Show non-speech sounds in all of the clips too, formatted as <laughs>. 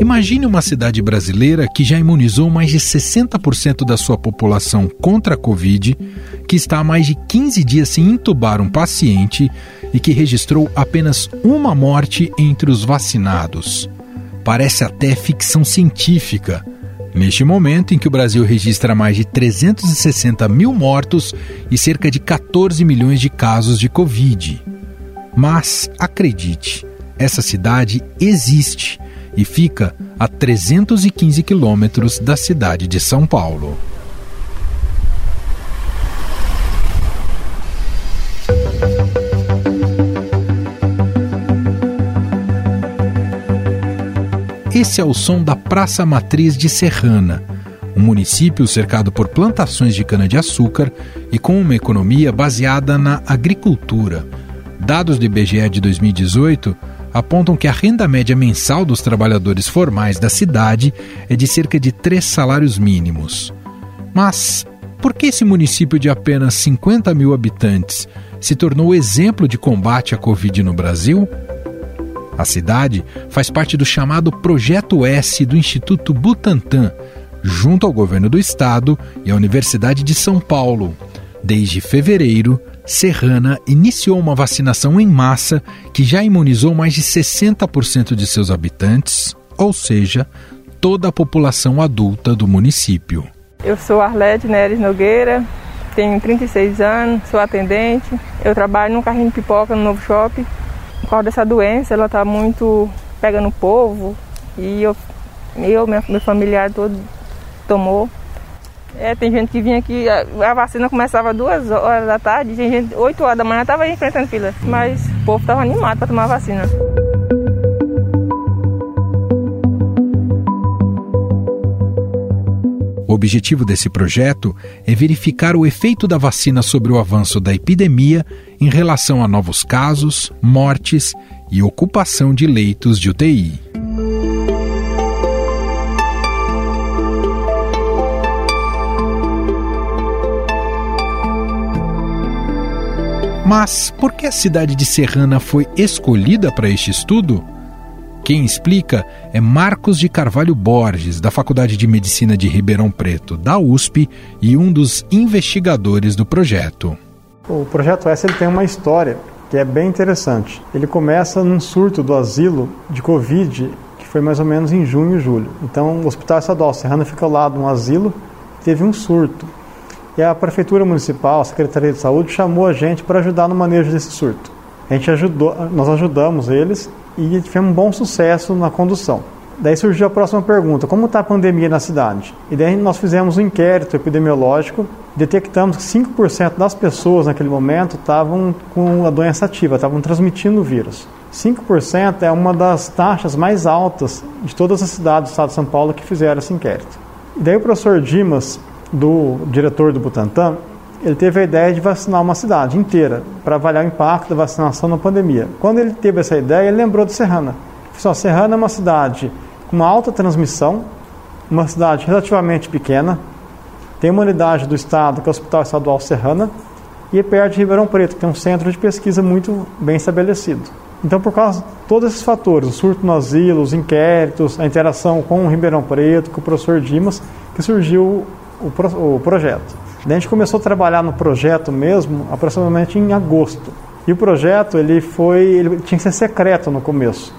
Imagine uma cidade brasileira que já imunizou mais de 60% da sua população contra a Covid, que está há mais de 15 dias sem intubar um paciente e que registrou apenas uma morte entre os vacinados. Parece até ficção científica. Neste momento em que o Brasil registra mais de 360 mil mortos e cerca de 14 milhões de casos de Covid. Mas, acredite, essa cidade existe e fica a 315 quilômetros da cidade de São Paulo. Esse é o som da Praça Matriz de Serrana, um município cercado por plantações de cana-de-açúcar e com uma economia baseada na agricultura. Dados do IBGE de 2018 apontam que a renda média mensal dos trabalhadores formais da cidade é de cerca de três salários mínimos. Mas por que esse município de apenas 50 mil habitantes se tornou exemplo de combate à Covid no Brasil? A cidade faz parte do chamado Projeto S do Instituto Butantan, junto ao governo do estado e à Universidade de São Paulo. Desde fevereiro, Serrana iniciou uma vacinação em massa que já imunizou mais de 60% de seus habitantes, ou seja, toda a população adulta do município. Eu sou Arlete Neres Nogueira, tenho 36 anos, sou atendente. Eu trabalho num carrinho de pipoca no Novo Shopping. Por causa dessa doença, ela está muito pegando o povo e eu, eu meu familiar todo tomou. É, tem gente que vinha aqui, a, a vacina começava duas horas da tarde, tem gente, 8 horas da manhã estava enfrentando fila. Mas o povo estava animado para tomar a vacina. O objetivo desse projeto é verificar o efeito da vacina sobre o avanço da epidemia em relação a novos casos, mortes e ocupação de leitos de UTI. Mas por que a cidade de Serrana foi escolhida para este estudo? Quem explica é Marcos de Carvalho Borges, da Faculdade de Medicina de Ribeirão Preto, da USP, e um dos investigadores do projeto. O projeto S tem uma história que é bem interessante. Ele começa num surto do asilo de Covid, que foi mais ou menos em junho e julho. Então, o Hospital Estadual Serrana fica ao lado de um asilo, teve um surto. E a Prefeitura Municipal, a Secretaria de Saúde, chamou a gente para ajudar no manejo desse surto. A gente ajudou, nós ajudamos eles e tivemos um bom sucesso na condução. Daí surgiu a próxima pergunta: como está a pandemia na cidade? E daí nós fizemos um inquérito epidemiológico, detectamos que 5% das pessoas naquele momento estavam com a doença ativa, estavam transmitindo o vírus. 5% é uma das taxas mais altas de todas as cidades do estado de São Paulo que fizeram esse inquérito. E daí o professor Dimas do diretor do Butantan, ele teve a ideia de vacinar uma cidade inteira para avaliar o impacto da vacinação na pandemia. Quando ele teve essa ideia, ele lembrou de Serrana. Ele Serrana é uma cidade com uma alta transmissão, uma cidade relativamente pequena, tem uma unidade do Estado, que é o Hospital Estadual Serrana, e é perto de Ribeirão Preto, que é um centro de pesquisa muito bem estabelecido. Então, por causa de todos esses fatores, o surto no asilo, os inquéritos, a interação com o Ribeirão Preto, com o professor Dimas, que surgiu o, pro, o projeto. Daí a gente começou a trabalhar no projeto mesmo aproximadamente em agosto. E o projeto ele foi, ele tinha que ser secreto no começo.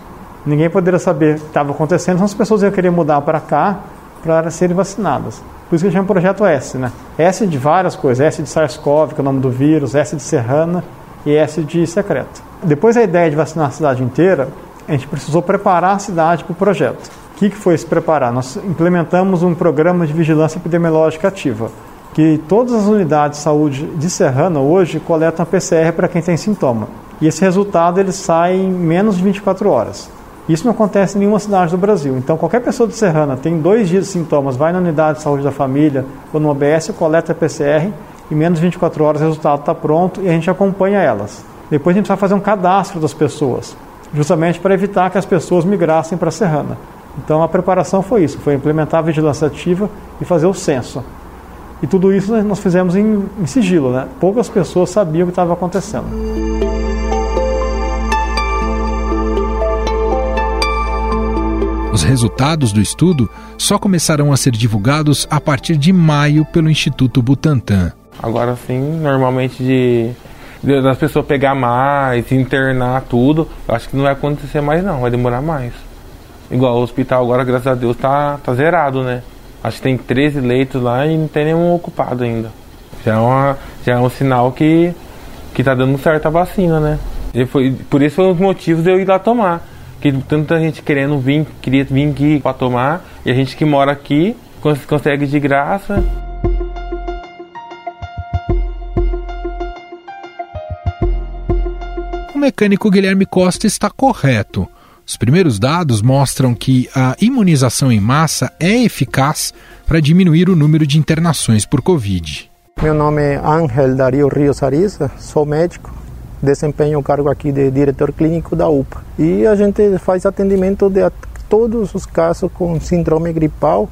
Ninguém poderia saber o que estava acontecendo, então as pessoas iam querer mudar para cá para serem vacinadas. Por isso que chama projeto S, né? S de várias coisas, S de SARS-CoV, que é o nome do vírus, S de Serrana e S de secreto. Depois da ideia de vacinar a cidade inteira, a gente precisou preparar a cidade para o projeto que, que foi se preparar? Nós implementamos um programa de vigilância epidemiológica ativa, que todas as unidades de saúde de Serrana hoje coletam a PCR para quem tem sintoma. E esse resultado ele sai em menos de 24 horas. Isso não acontece em nenhuma cidade do Brasil. Então, qualquer pessoa de Serrana tem dois dias de sintomas, vai na unidade de saúde da família ou no OBS, coleta a PCR, em menos de 24 horas o resultado está pronto e a gente acompanha elas. Depois a gente vai fazer um cadastro das pessoas, justamente para evitar que as pessoas migrassem para Serrana. Então a preparação foi isso, foi implementar a vigilância ativa e fazer o censo. E tudo isso nós fizemos em, em sigilo, né? Poucas pessoas sabiam o que estava acontecendo. Os resultados do estudo só começarão a ser divulgados a partir de maio pelo Instituto Butantan. Agora sim, normalmente de, de das pessoas pegar mais, internar tudo, eu acho que não vai acontecer mais não, vai demorar mais. Igual o hospital agora, graças a Deus, tá, tá zerado, né? Acho que tem 13 leitos lá e não tem nenhum ocupado ainda. Já é, uma, já é um sinal que, que tá dando certo a vacina, né? E foi, por isso foi um dos motivos de eu ir lá tomar. Que tanta gente querendo vir, queria vir aqui para tomar, e a gente que mora aqui consegue de graça. O mecânico Guilherme Costa está correto. Os primeiros dados mostram que a imunização em massa é eficaz para diminuir o número de internações por Covid. Meu nome é Ángel Dario Rios Ariza, sou médico, desempenho o cargo aqui de diretor clínico da UPA. E a gente faz atendimento de todos os casos com síndrome gripal,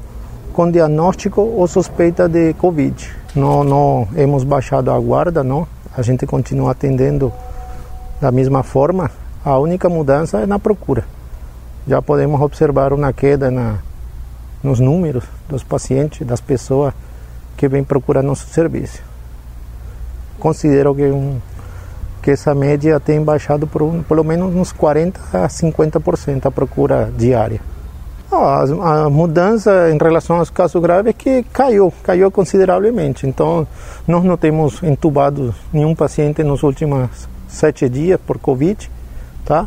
com diagnóstico ou suspeita de Covid. Não, não hemos baixado a guarda, não. A gente continua atendendo da mesma forma. A única mudança é na procura. Já podemos observar uma queda na, nos números dos pacientes, das pessoas que vêm procurar nosso serviço. Considero que um, que essa média tem baixado por um, pelo menos uns 40 a 50% a procura diária. A, a, mudança em relação aos casos graves é que caiu, caiu consideravelmente. Então, nós não temos entubado nenhum paciente nos últimos sete dias por Covid, tá?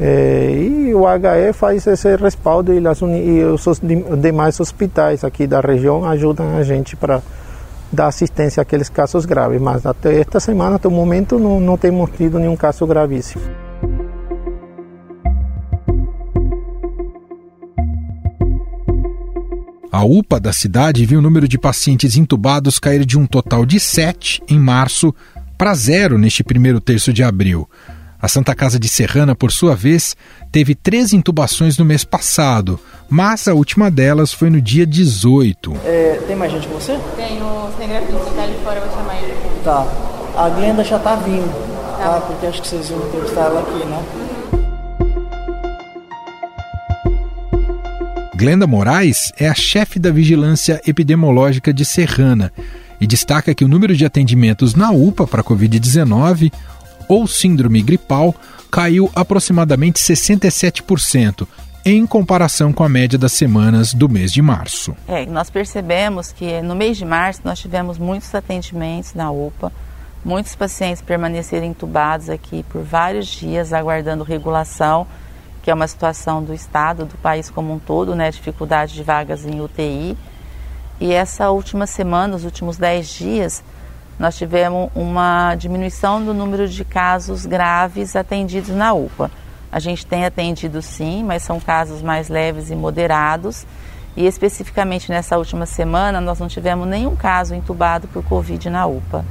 É, e o HE faz esse respaldo e, as, e os demais hospitais aqui da região ajudam a gente para dar assistência àqueles casos graves, mas até esta semana, até o momento, não, não temos tido nenhum caso gravíssimo. A UPA da cidade viu o número de pacientes intubados cair de um total de 7 em março para zero neste primeiro terço de abril. A Santa Casa de Serrana, por sua vez, teve três intubações no mês passado, mas a última delas foi no dia 18. É, tem mais gente com você? Tem o cinegrafista que tá ali fora, eu vou chamar ele. Tá. A Glenda já tá vindo, tá? tá? Porque acho que vocês iam entrevistar ela aqui, né? Glenda Moraes é a chefe da Vigilância Epidemiológica de Serrana e destaca que o número de atendimentos na UPA para Covid-19 ou síndrome gripal caiu aproximadamente 67%, em comparação com a média das semanas do mês de março. É, nós percebemos que no mês de março nós tivemos muitos atendimentos na UPA, muitos pacientes permaneceram entubados aqui por vários dias aguardando regulação, que é uma situação do estado, do país como um todo, né, dificuldade de vagas em UTI. E essa última semana, os últimos 10 dias, nós tivemos uma diminuição do número de casos graves atendidos na UPA. A gente tem atendido sim, mas são casos mais leves e moderados. E especificamente nessa última semana, nós não tivemos nenhum caso entubado por Covid na UPA.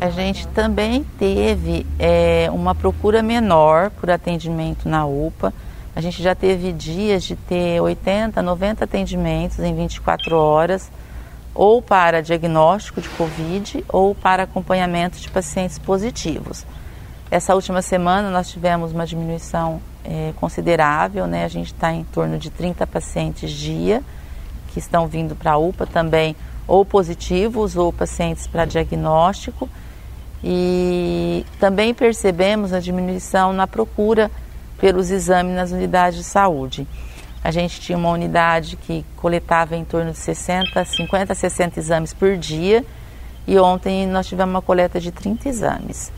A gente também teve é, uma procura menor por atendimento na UPA. A gente já teve dias de ter 80, 90 atendimentos em 24 horas ou para diagnóstico de Covid ou para acompanhamento de pacientes positivos. Essa última semana nós tivemos uma diminuição é, considerável, né? a gente está em torno de 30 pacientes dia que estão vindo para a UPA também, ou positivos ou pacientes para diagnóstico. E também percebemos a diminuição na procura pelos exames nas unidades de saúde. A gente tinha uma unidade que coletava em torno de 60, 50, 60 exames por dia e ontem nós tivemos uma coleta de 30 exames.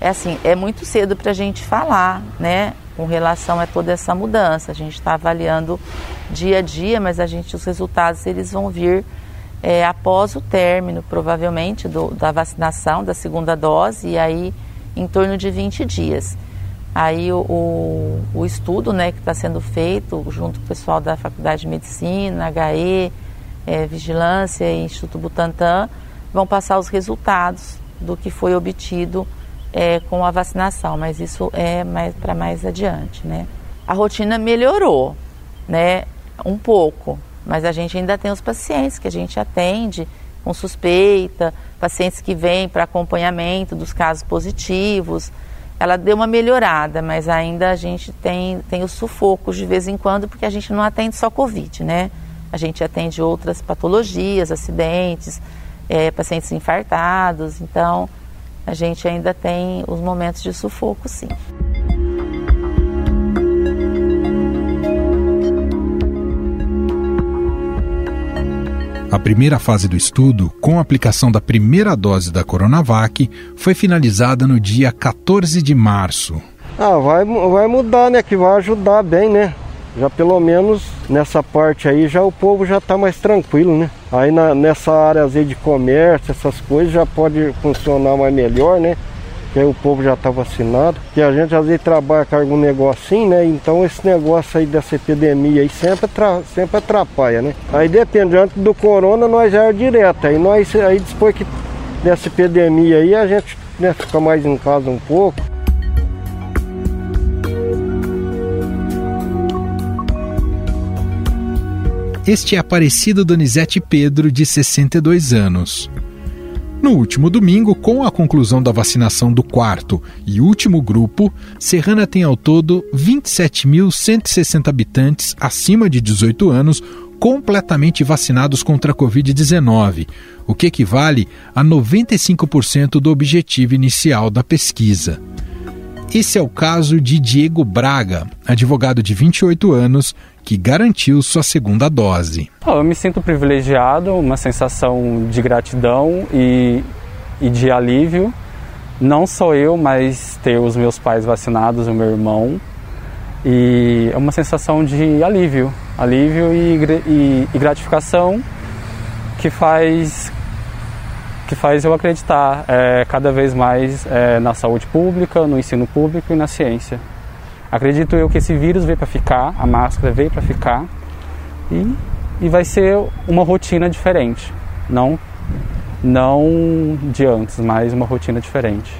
É assim, é muito cedo para a gente falar, né, com relação a toda essa mudança. A gente está avaliando dia a dia, mas a gente os resultados eles vão vir é, após o término, provavelmente, do, da vacinação da segunda dose e aí em torno de 20 dias. Aí o, o, o estudo né, que está sendo feito junto com o pessoal da Faculdade de Medicina, HE, é, Vigilância e Instituto Butantan vão passar os resultados do que foi obtido é, com a vacinação, mas isso é mais para mais adiante, né? A rotina melhorou, né? Um pouco, mas a gente ainda tem os pacientes que a gente atende com suspeita, pacientes que vêm para acompanhamento dos casos positivos. Ela deu uma melhorada, mas ainda a gente tem, tem os sufocos de vez em quando, porque a gente não atende só Covid, né? A gente atende outras patologias, acidentes, é, pacientes infartados, então a gente ainda tem os momentos de sufoco, sim. A primeira fase do estudo, com a aplicação da primeira dose da Coronavac, foi finalizada no dia 14 de março. Ah, vai, vai mudar, né? Que vai ajudar bem, né? Já pelo menos nessa parte aí já o povo já está mais tranquilo, né? Aí na, nessa área de comércio, essas coisas já pode funcionar mais melhor, né? Que aí o povo já está vacinado, que a gente às vezes trabalha com algum negocinho, né? Então esse negócio aí dessa epidemia aí sempre, sempre atrapalha, né? Aí depende, antes do corona nós já é direto, aí nós aí depois que dessa epidemia aí a gente né, fica mais em casa um pouco. Este é Aparecido Donizete Pedro, de 62 anos. No último domingo, com a conclusão da vacinação do quarto e último grupo, Serrana tem ao todo 27.160 habitantes acima de 18 anos completamente vacinados contra a Covid-19, o que equivale a 95% do objetivo inicial da pesquisa. Esse é o caso de Diego Braga, advogado de 28 anos, que garantiu sua segunda dose. Eu me sinto privilegiado, uma sensação de gratidão e, e de alívio. Não só eu, mas ter os meus pais vacinados, o meu irmão. E é uma sensação de alívio, alívio e, e, e gratificação que faz que faz eu acreditar é, cada vez mais é, na saúde pública, no ensino público e na ciência. Acredito eu que esse vírus veio para ficar, a máscara veio para ficar e, e vai ser uma rotina diferente, não não de antes, mas uma rotina diferente.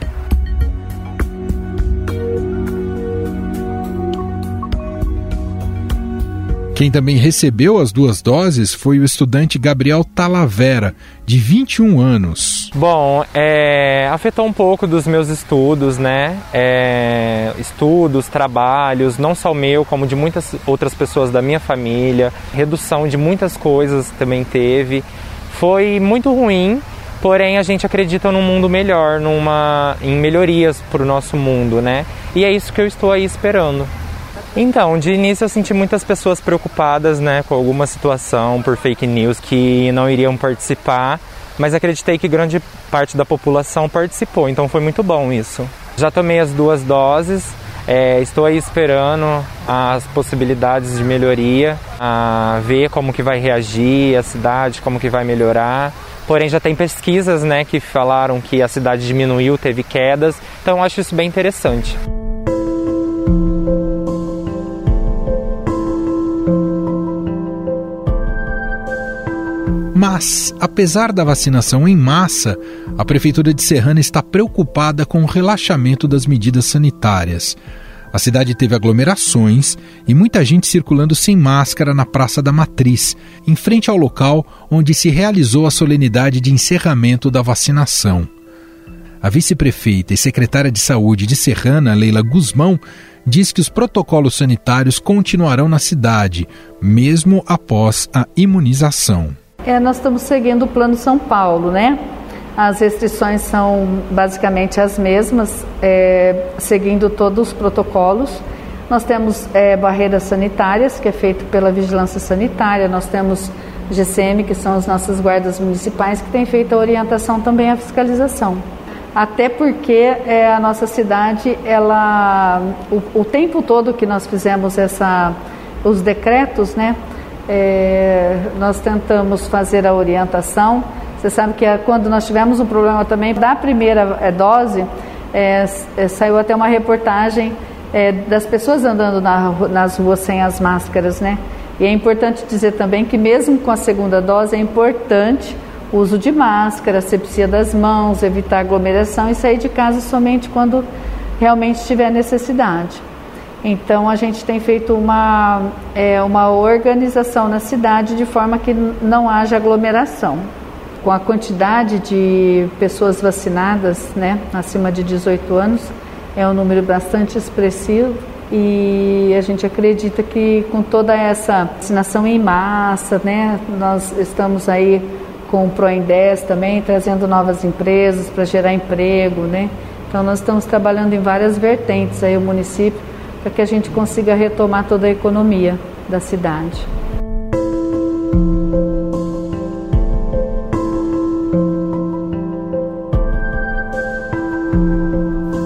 Quem também recebeu as duas doses foi o estudante Gabriel Talavera, de 21 anos. Bom, é, afetou um pouco dos meus estudos, né? É, estudos, trabalhos, não só meu, como de muitas outras pessoas da minha família. Redução de muitas coisas também teve. Foi muito ruim, porém a gente acredita num mundo melhor, numa, em melhorias para o nosso mundo, né? E é isso que eu estou aí esperando. Então, de início eu senti muitas pessoas preocupadas, né, com alguma situação por fake news que não iriam participar, mas acreditei que grande parte da população participou, então foi muito bom isso. Já tomei as duas doses, é, estou aí esperando as possibilidades de melhoria, a ver como que vai reagir a cidade, como que vai melhorar. Porém já tem pesquisas, né, que falaram que a cidade diminuiu, teve quedas, então acho isso bem interessante. Mas, apesar da vacinação em massa, a Prefeitura de Serrana está preocupada com o relaxamento das medidas sanitárias. A cidade teve aglomerações e muita gente circulando sem máscara na Praça da Matriz, em frente ao local onde se realizou a solenidade de encerramento da vacinação. A vice-prefeita e secretária de Saúde de Serrana, Leila Guzmão, diz que os protocolos sanitários continuarão na cidade, mesmo após a imunização. É, nós estamos seguindo o Plano São Paulo, né? As restrições são basicamente as mesmas, é, seguindo todos os protocolos. Nós temos é, barreiras sanitárias, que é feito pela Vigilância Sanitária, nós temos GCM, que são as nossas guardas municipais, que têm feito a orientação também a fiscalização. Até porque é, a nossa cidade, ela, o, o tempo todo que nós fizemos essa, os decretos, né, é, nós tentamos fazer a orientação. Você sabe que é quando nós tivemos um problema também da primeira é, dose, é, é, saiu até uma reportagem das pessoas andando na, nas ruas sem as máscaras, né? E é importante dizer também que mesmo com a segunda dose é importante o uso de máscara, asepsia das mãos, evitar aglomeração e sair de casa somente quando realmente tiver necessidade. Então a gente tem feito uma, é, uma organização na cidade de forma que não haja aglomeração. Com a quantidade de pessoas vacinadas, né, acima de 18 anos, é um número bastante expressivo e a gente acredita que com toda essa vacinação em massa, né, nós estamos aí com o Proindez também trazendo novas empresas para gerar emprego, né? Então nós estamos trabalhando em várias vertentes aí o município para que a gente consiga retomar toda a economia da cidade.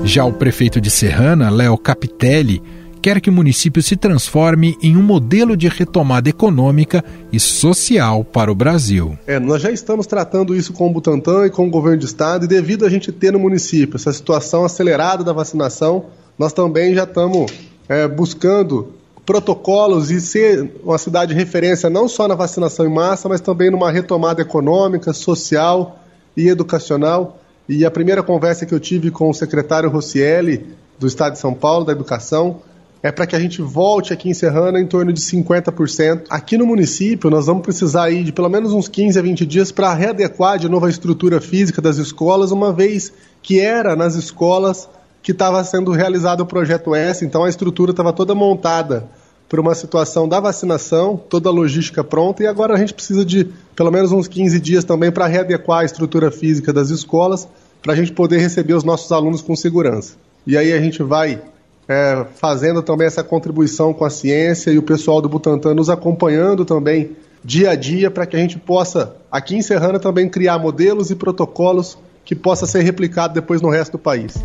Já o prefeito de Serrana, Léo Capitelli, quer que o município se transforme em um modelo de retomada econômica e social para o Brasil. É, nós já estamos tratando isso com o Butantan e com o governo de estado, e devido a gente ter no município essa situação acelerada da vacinação, nós também já estamos é, buscando protocolos e ser uma cidade de referência não só na vacinação em massa, mas também numa retomada econômica, social e educacional. E a primeira conversa que eu tive com o secretário Rossielli, do Estado de São Paulo, da Educação, é para que a gente volte aqui em Serrana em torno de 50%. Aqui no município, nós vamos precisar de pelo menos uns 15 a 20 dias para readequar de novo a estrutura física das escolas, uma vez que era nas escolas que estava sendo realizado o projeto S, então a estrutura estava toda montada por uma situação da vacinação, toda a logística pronta, e agora a gente precisa de pelo menos uns 15 dias também para readequar a estrutura física das escolas, para a gente poder receber os nossos alunos com segurança. E aí a gente vai é, fazendo também essa contribuição com a ciência e o pessoal do Butantan nos acompanhando também dia a dia para que a gente possa, aqui em Serrana, também criar modelos e protocolos que possa ser replicado depois no resto do país.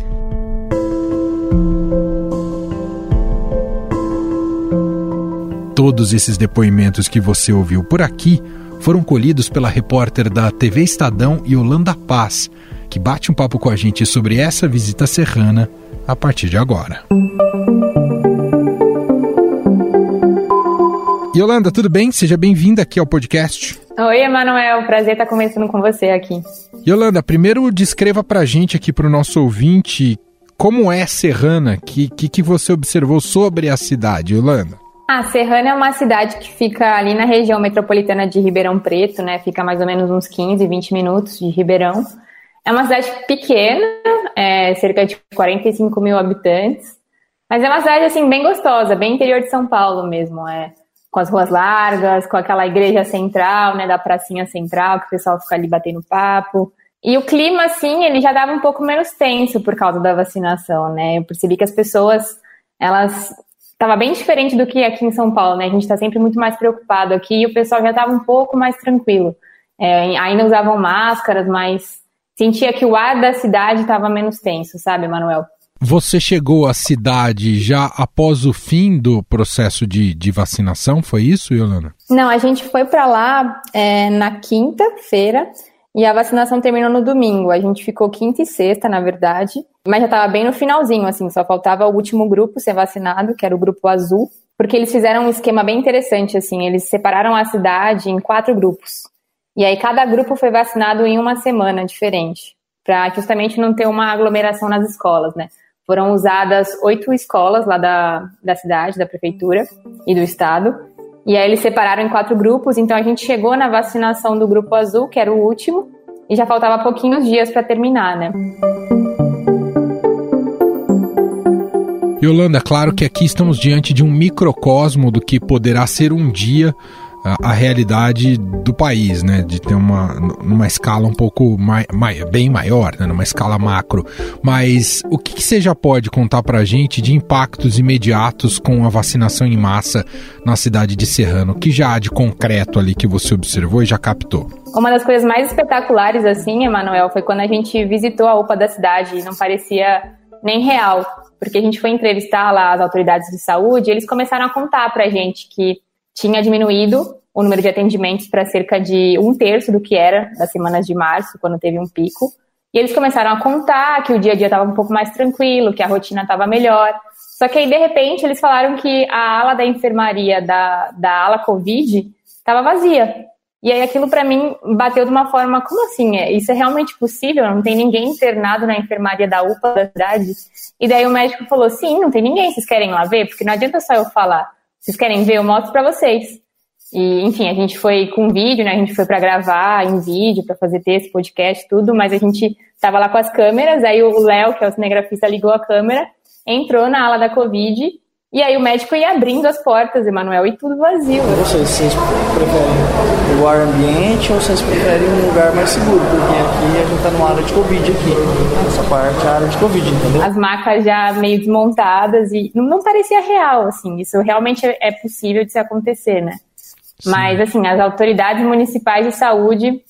Todos esses depoimentos que você ouviu por aqui foram colhidos pela repórter da TV Estadão Yolanda Paz, que bate um papo com a gente sobre essa visita serrana a partir de agora. Yolanda, tudo bem? Seja bem-vinda aqui ao podcast. Oi, Emanuel. Prazer estar conversando com você aqui. Yolanda, primeiro descreva para a gente aqui, para o nosso ouvinte, como é Serrana, o que, que, que você observou sobre a cidade, Yolanda? Ah, Serrana é uma cidade que fica ali na região metropolitana de Ribeirão Preto, né? Fica mais ou menos uns 15, 20 minutos de Ribeirão. É uma cidade pequena, é, cerca de 45 mil habitantes, mas é uma cidade assim bem gostosa, bem interior de São Paulo mesmo, é com as ruas largas, com aquela igreja central, né, da pracinha central, que o pessoal fica ali batendo papo. E o clima, assim, ele já dava um pouco menos tenso por causa da vacinação, né? Eu percebi que as pessoas, elas estava bem diferente do que aqui em São Paulo, né? A gente está sempre muito mais preocupado aqui e o pessoal já estava um pouco mais tranquilo. É, ainda usavam máscaras, mas sentia que o ar da cidade estava menos tenso, sabe, Manuel? Você chegou à cidade já após o fim do processo de, de vacinação, foi isso, Yolanda? Não, a gente foi para lá é, na quinta-feira e a vacinação terminou no domingo. A gente ficou quinta e sexta, na verdade, mas já estava bem no finalzinho, assim, só faltava o último grupo ser vacinado, que era o grupo azul, porque eles fizeram um esquema bem interessante, assim, eles separaram a cidade em quatro grupos. E aí cada grupo foi vacinado em uma semana diferente, para justamente não ter uma aglomeração nas escolas, né? Foram usadas oito escolas lá da, da cidade, da prefeitura e do estado, e aí eles separaram em quatro grupos, então a gente chegou na vacinação do grupo azul, que era o último, e já faltava pouquinhos dias para terminar, né? Yolanda, claro que aqui estamos diante de um microcosmo do que poderá ser um dia a, realidade do país, né? De ter uma numa escala um pouco mai, mai, bem maior, né? numa escala macro. Mas o que, que você já pode contar para a gente de impactos imediatos com a vacinação em massa na cidade de Serrano? O que já há de concreto ali que você observou e já captou? Uma das coisas mais espetaculares, assim, Emanuel, foi quando a gente visitou a UPA da cidade e não parecia nem real, porque a gente foi entrevistar lá as autoridades de saúde e eles começaram a contar pra gente que tinha diminuído o número de atendimentos para cerca de um terço do que era das semanas de março, quando teve um pico. E eles começaram a contar que o dia a dia estava um pouco mais tranquilo, que a rotina estava melhor. Só que aí, de repente, eles falaram que a ala da enfermaria da, da ala Covid estava vazia. E aí aquilo para mim bateu de uma forma, como assim? É, isso é realmente possível? Não tem ninguém internado na enfermaria da UPA da cidade? E daí o médico falou, sim, não tem ninguém, vocês querem lá ver? Porque não adianta só eu falar. Vocês querem ver? Eu mostro para vocês. E, enfim, a gente foi com vídeo, né? A gente foi para gravar em vídeo, para fazer texto, podcast, tudo, mas a gente tava lá com as câmeras, aí o Léo, que é o cinegrafista, ligou a câmera entrou na ala da Covid e aí o médico ia abrindo as portas, Emanuel, e tudo vazio. Vocês, vocês preferem o ar ambiente ou vocês preferem um lugar mais seguro? Porque aqui a gente tá numa área de Covid aqui. Essa parte é a área de Covid, entendeu? As macas já meio desmontadas e não, não parecia real, assim. Isso realmente é possível de se acontecer, né? Sim. Mas, assim, as autoridades municipais de saúde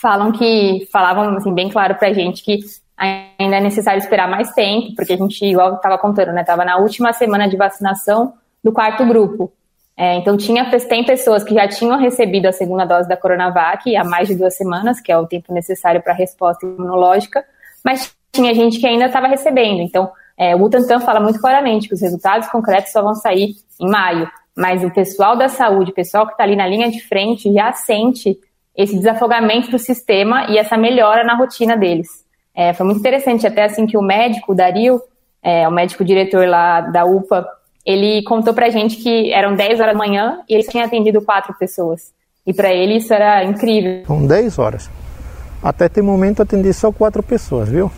falam que, falavam, assim, bem claro pra gente que ainda é necessário esperar mais tempo, porque a gente, igual estava contando, né, estava na última semana de vacinação do quarto grupo. É, então, tinha, tem pessoas que já tinham recebido a segunda dose da Coronavac há mais de duas semanas, que é o tempo necessário para a resposta imunológica, mas tinha gente que ainda estava recebendo. Então, é, o Butantan fala muito claramente que os resultados concretos só vão sair em maio, mas o pessoal da saúde, o pessoal que está ali na linha de frente, já sente esse desafogamento do sistema e essa melhora na rotina deles. É, foi muito interessante, até assim que o médico, o Dario, é, o médico diretor lá da UPA, ele contou pra gente que eram 10 horas da manhã e ele tinha atendido quatro pessoas. E para ele isso era incrível. São 10 horas. Até este momento atendi só quatro pessoas, viu?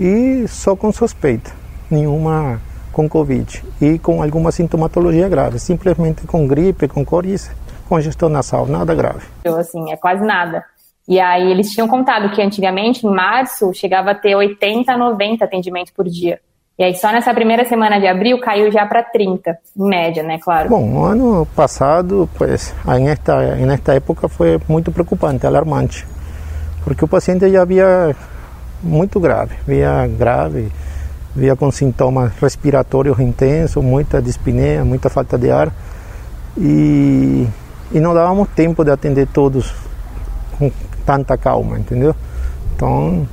E só com suspeita, nenhuma com Covid. E com alguma sintomatologia grave, simplesmente com gripe, com coriza, congestão nasal, nada grave. Assim, é quase nada. E aí eles tinham contado que antigamente, em março, chegava a ter 80, 90 atendimentos por dia. E aí só nessa primeira semana de abril caiu já para 30, em média, né, claro. Bom, no ano passado, pues, nesta, nesta época foi muito preocupante, alarmante, porque o paciente já havia muito grave, via grave, via com sintomas respiratórios intensos, muita dispneia, muita falta de ar, e, e não dávamos tempo de atender todos com tanta calma, entendeu? Então,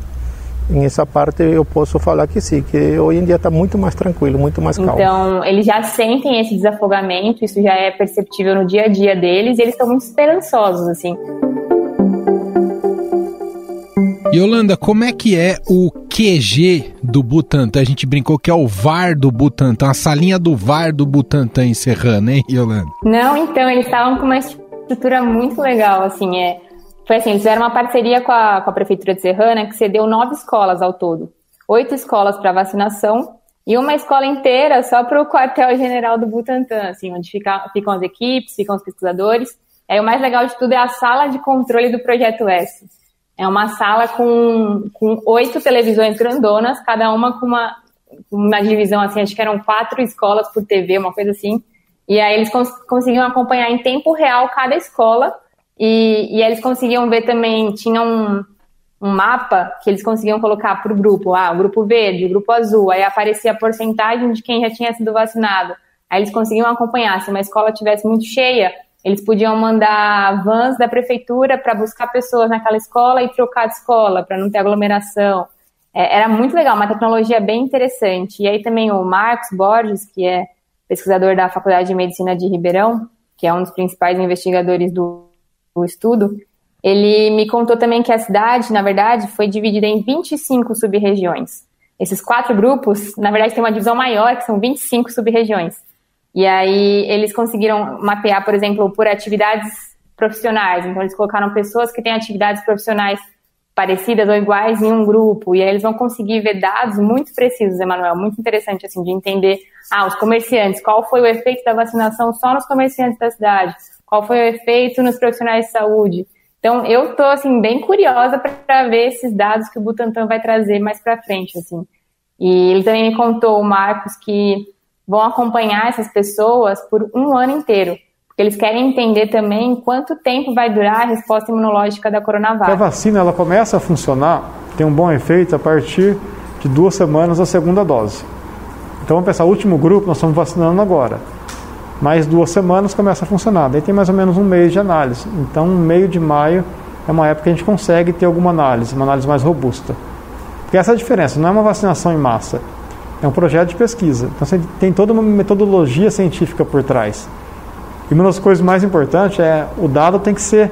nessa parte eu posso falar que sim, que hoje em dia está muito mais tranquilo, muito mais calmo. Então, eles já sentem esse desafogamento, isso já é perceptível no dia a dia deles e eles estão muito esperançosos, assim. Yolanda, como é que é o QG do Butantan? A gente brincou que é o VAR do Butantan, a salinha do VAR do Butantan em Serrana, hein, Yolanda? Não, então, eles estavam com uma estrutura muito legal, assim, é foi assim, eles fizeram uma parceria com a, com a Prefeitura de Serrana que cedeu nove escolas ao todo. Oito escolas para vacinação e uma escola inteira só para o quartel-general do Butantan, assim, onde fica, ficam as equipes, ficam os pesquisadores. Aí o mais legal de tudo é a sala de controle do Projeto S. É uma sala com, com oito televisões grandonas, cada uma com uma, uma divisão, assim, acho que eram quatro escolas por TV, uma coisa assim. E aí eles cons conseguiam acompanhar em tempo real cada escola e, e eles conseguiam ver também, tinha um, um mapa que eles conseguiam colocar para o grupo, ah, o grupo verde, o grupo azul, aí aparecia a porcentagem de quem já tinha sido vacinado. Aí eles conseguiam acompanhar, se uma escola tivesse muito cheia, eles podiam mandar vans da prefeitura para buscar pessoas naquela escola e trocar de escola, para não ter aglomeração. É, era muito legal, uma tecnologia bem interessante. E aí também o Marcos Borges, que é pesquisador da Faculdade de Medicina de Ribeirão, que é um dos principais investigadores do o estudo, ele me contou também que a cidade, na verdade, foi dividida em 25 sub-regiões. Esses quatro grupos, na verdade, tem uma divisão maior, que são 25 sub-regiões. E aí eles conseguiram mapear, por exemplo, por atividades profissionais. Então eles colocaram pessoas que têm atividades profissionais parecidas ou iguais em um grupo. E aí eles vão conseguir ver dados muito precisos, Emanuel, muito interessante assim de entender, ah, os comerciantes, qual foi o efeito da vacinação só nos comerciantes da cidade? Qual foi o efeito nos profissionais de saúde. Então, eu estou assim bem curiosa para ver esses dados que o Butantan vai trazer mais para frente, assim. E ele também me contou, o Marcos, que vão acompanhar essas pessoas por um ano inteiro, porque eles querem entender também quanto tempo vai durar a resposta imunológica da Coronavac. A vacina ela começa a funcionar, tem um bom efeito a partir de duas semanas da segunda dose. Então vamos pensar, o último grupo nós estamos vacinando agora mais duas semanas começa a funcionar. Daí tem mais ou menos um mês de análise. Então, meio de maio é uma época que a gente consegue ter alguma análise, uma análise mais robusta. Porque essa é a diferença, não é uma vacinação em massa, é um projeto de pesquisa. Então, você tem toda uma metodologia científica por trás. E uma das coisas mais importantes é o dado tem que ser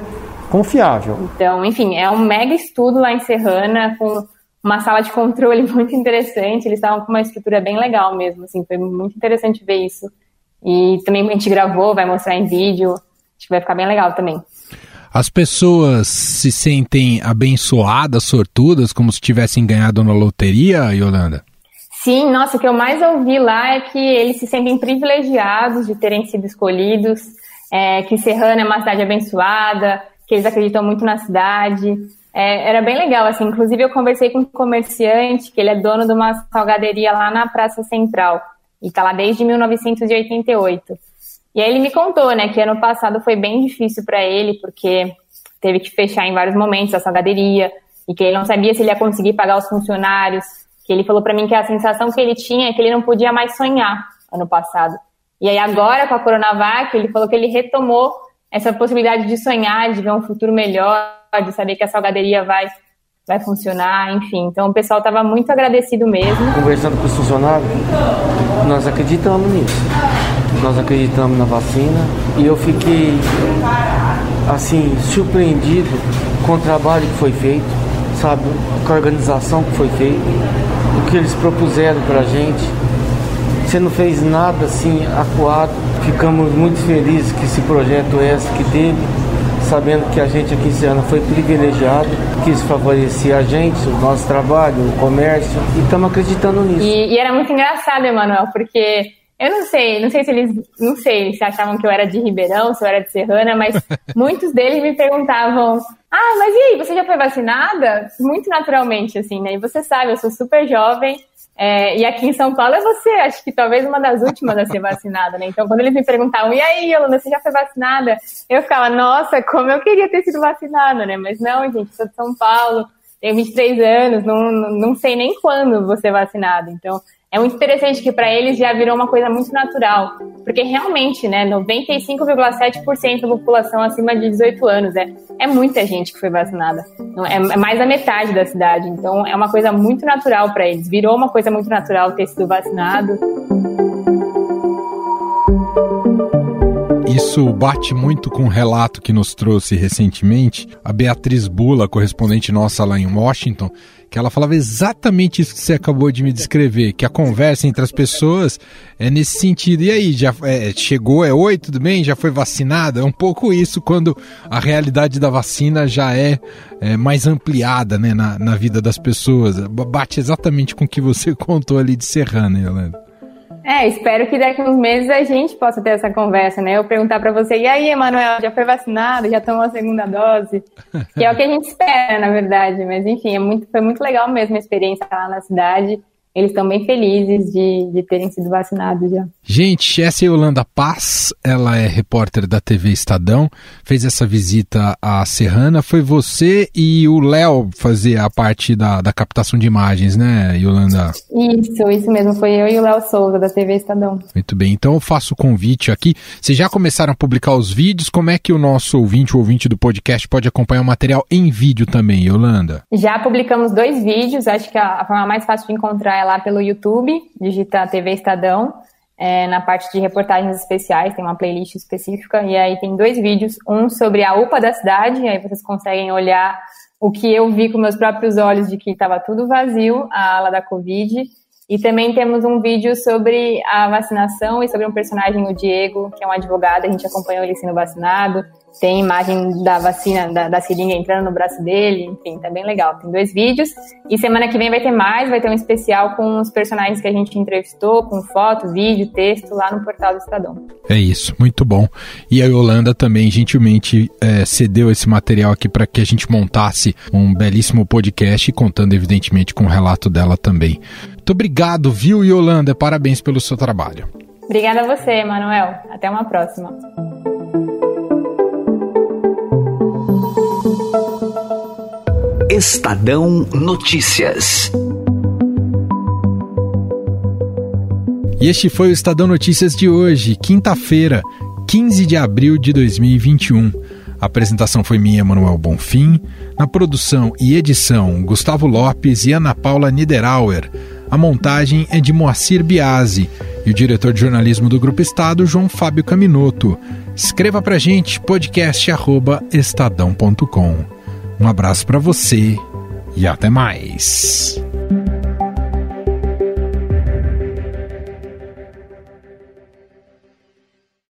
confiável. Então, enfim, é um mega estudo lá em Serrana com uma sala de controle <laughs> muito interessante. Eles estavam com uma estrutura bem legal mesmo, assim, foi muito interessante ver isso. E também a gente gravou, vai mostrar em vídeo. Acho que vai ficar bem legal também. As pessoas se sentem abençoadas, sortudas, como se tivessem ganhado na loteria, Yolanda? Sim, nossa, o que eu mais ouvi lá é que eles se sentem privilegiados de terem sido escolhidos, é, que Serrana é uma cidade abençoada, que eles acreditam muito na cidade. É, era bem legal, assim. Inclusive, eu conversei com um comerciante, que ele é dono de uma salgaderia lá na Praça Central, e está lá desde 1988. E aí ele me contou, né, que ano passado foi bem difícil para ele, porque teve que fechar em vários momentos a salgaderia, e que ele não sabia se ele ia conseguir pagar os funcionários, que ele falou para mim que a sensação que ele tinha é que ele não podia mais sonhar ano passado. E aí agora com a Coronavac, ele falou que ele retomou essa possibilidade de sonhar, de ver um futuro melhor, de saber que a salgaderia vai vai funcionar, enfim. Então o pessoal estava muito agradecido mesmo. Conversando com os funcionários, nós acreditamos nisso. Nós acreditamos na vacina e eu fiquei assim surpreendido com o trabalho que foi feito, sabe, com a organização que foi feita, o que eles propuseram para a gente. Você não fez nada assim acuado. Ficamos muito felizes que esse projeto é esse que teve, sabendo que a gente aqui em Serrana foi privilegiado, quis favorecer a gente, o nosso trabalho, o comércio, e estamos acreditando nisso. E, e era muito engraçado, Emanuel, porque eu não sei, não sei se eles, não sei se achavam que eu era de Ribeirão, se eu era de Serrana, mas <laughs> muitos deles me perguntavam: "Ah, mas e aí, você já foi vacinada?" Muito naturalmente assim, né? E você sabe, eu sou super jovem, é, e aqui em São Paulo é você, acho que talvez uma das últimas a ser vacinada, né? Então, quando eles me perguntavam, e aí, Yolanda, você já foi vacinada? Eu ficava, nossa, como eu queria ter sido vacinada, né? Mas não, gente, sou de São Paulo, tenho 23 anos, não, não sei nem quando vou ser vacinada. Então, é muito interessante que para eles já virou uma coisa muito natural, porque realmente, né, 95,7% da população acima de 18 anos é, é muita gente que foi vacinada. É, é mais da metade da cidade, então é uma coisa muito natural para eles. Virou uma coisa muito natural ter sido vacinado. Isso bate muito com o um relato que nos trouxe recentemente a Beatriz Bula, correspondente nossa lá em Washington, que ela falava exatamente isso que você acabou de me descrever, que a conversa entre as pessoas é nesse sentido. E aí, já é, chegou, é oi, tudo bem? Já foi vacinada? É um pouco isso quando a realidade da vacina já é, é mais ampliada né, na, na vida das pessoas. Bate exatamente com o que você <laughs> contou ali de Serrana, Yolanda. É, espero que daqui uns meses a gente possa ter essa conversa, né? Eu perguntar para você, e aí, Emanuel, já foi vacinado? Já tomou a segunda dose? Que é o que a gente espera, na verdade. Mas, enfim, é muito, foi muito legal mesmo a experiência lá na cidade eles estão bem felizes de, de terem sido vacinados já. Gente, essa é a Yolanda Paz, ela é repórter da TV Estadão, fez essa visita à Serrana. Foi você e o Léo fazer a parte da, da captação de imagens, né, Yolanda? Isso, isso mesmo, foi eu e o Léo Souza da TV Estadão. Muito bem, então eu faço o convite aqui. Vocês já começaram a publicar os vídeos? Como é que o nosso ouvinte, o ouvinte do podcast, pode acompanhar o material em vídeo também, Yolanda? Já publicamos dois vídeos, acho que a, a forma mais fácil de encontrar é lá pelo YouTube, digita TV Estadão, é, na parte de reportagens especiais, tem uma playlist específica, e aí tem dois vídeos, um sobre a UPA da cidade, aí vocês conseguem olhar o que eu vi com meus próprios olhos de que estava tudo vazio, a ala da Covid, e também temos um vídeo sobre a vacinação e sobre um personagem, o Diego, que é um advogado, a gente acompanhou ele sendo vacinado, tem imagem da vacina, da, da seringa entrando no braço dele, enfim, tá bem legal. Tem dois vídeos. E semana que vem vai ter mais, vai ter um especial com os personagens que a gente entrevistou, com foto, vídeo, texto, lá no portal do Estadão. É isso, muito bom. E a Yolanda também gentilmente é, cedeu esse material aqui para que a gente montasse um belíssimo podcast, contando evidentemente com o relato dela também. Muito obrigado, viu, Yolanda? Parabéns pelo seu trabalho. Obrigada a você, Manuel. Até uma próxima. Estadão Notícias. E este foi o Estadão Notícias de hoje, quinta-feira, 15 de abril de 2021. A apresentação foi minha, Manuel Bonfim. Na produção e edição, Gustavo Lopes e Ana Paula Niederauer. A montagem é de Moacir Biasi e o diretor de jornalismo do Grupo Estado, João Fábio Caminoto. Escreva pra gente podcast@estadão.com. Um abraço para você e até mais.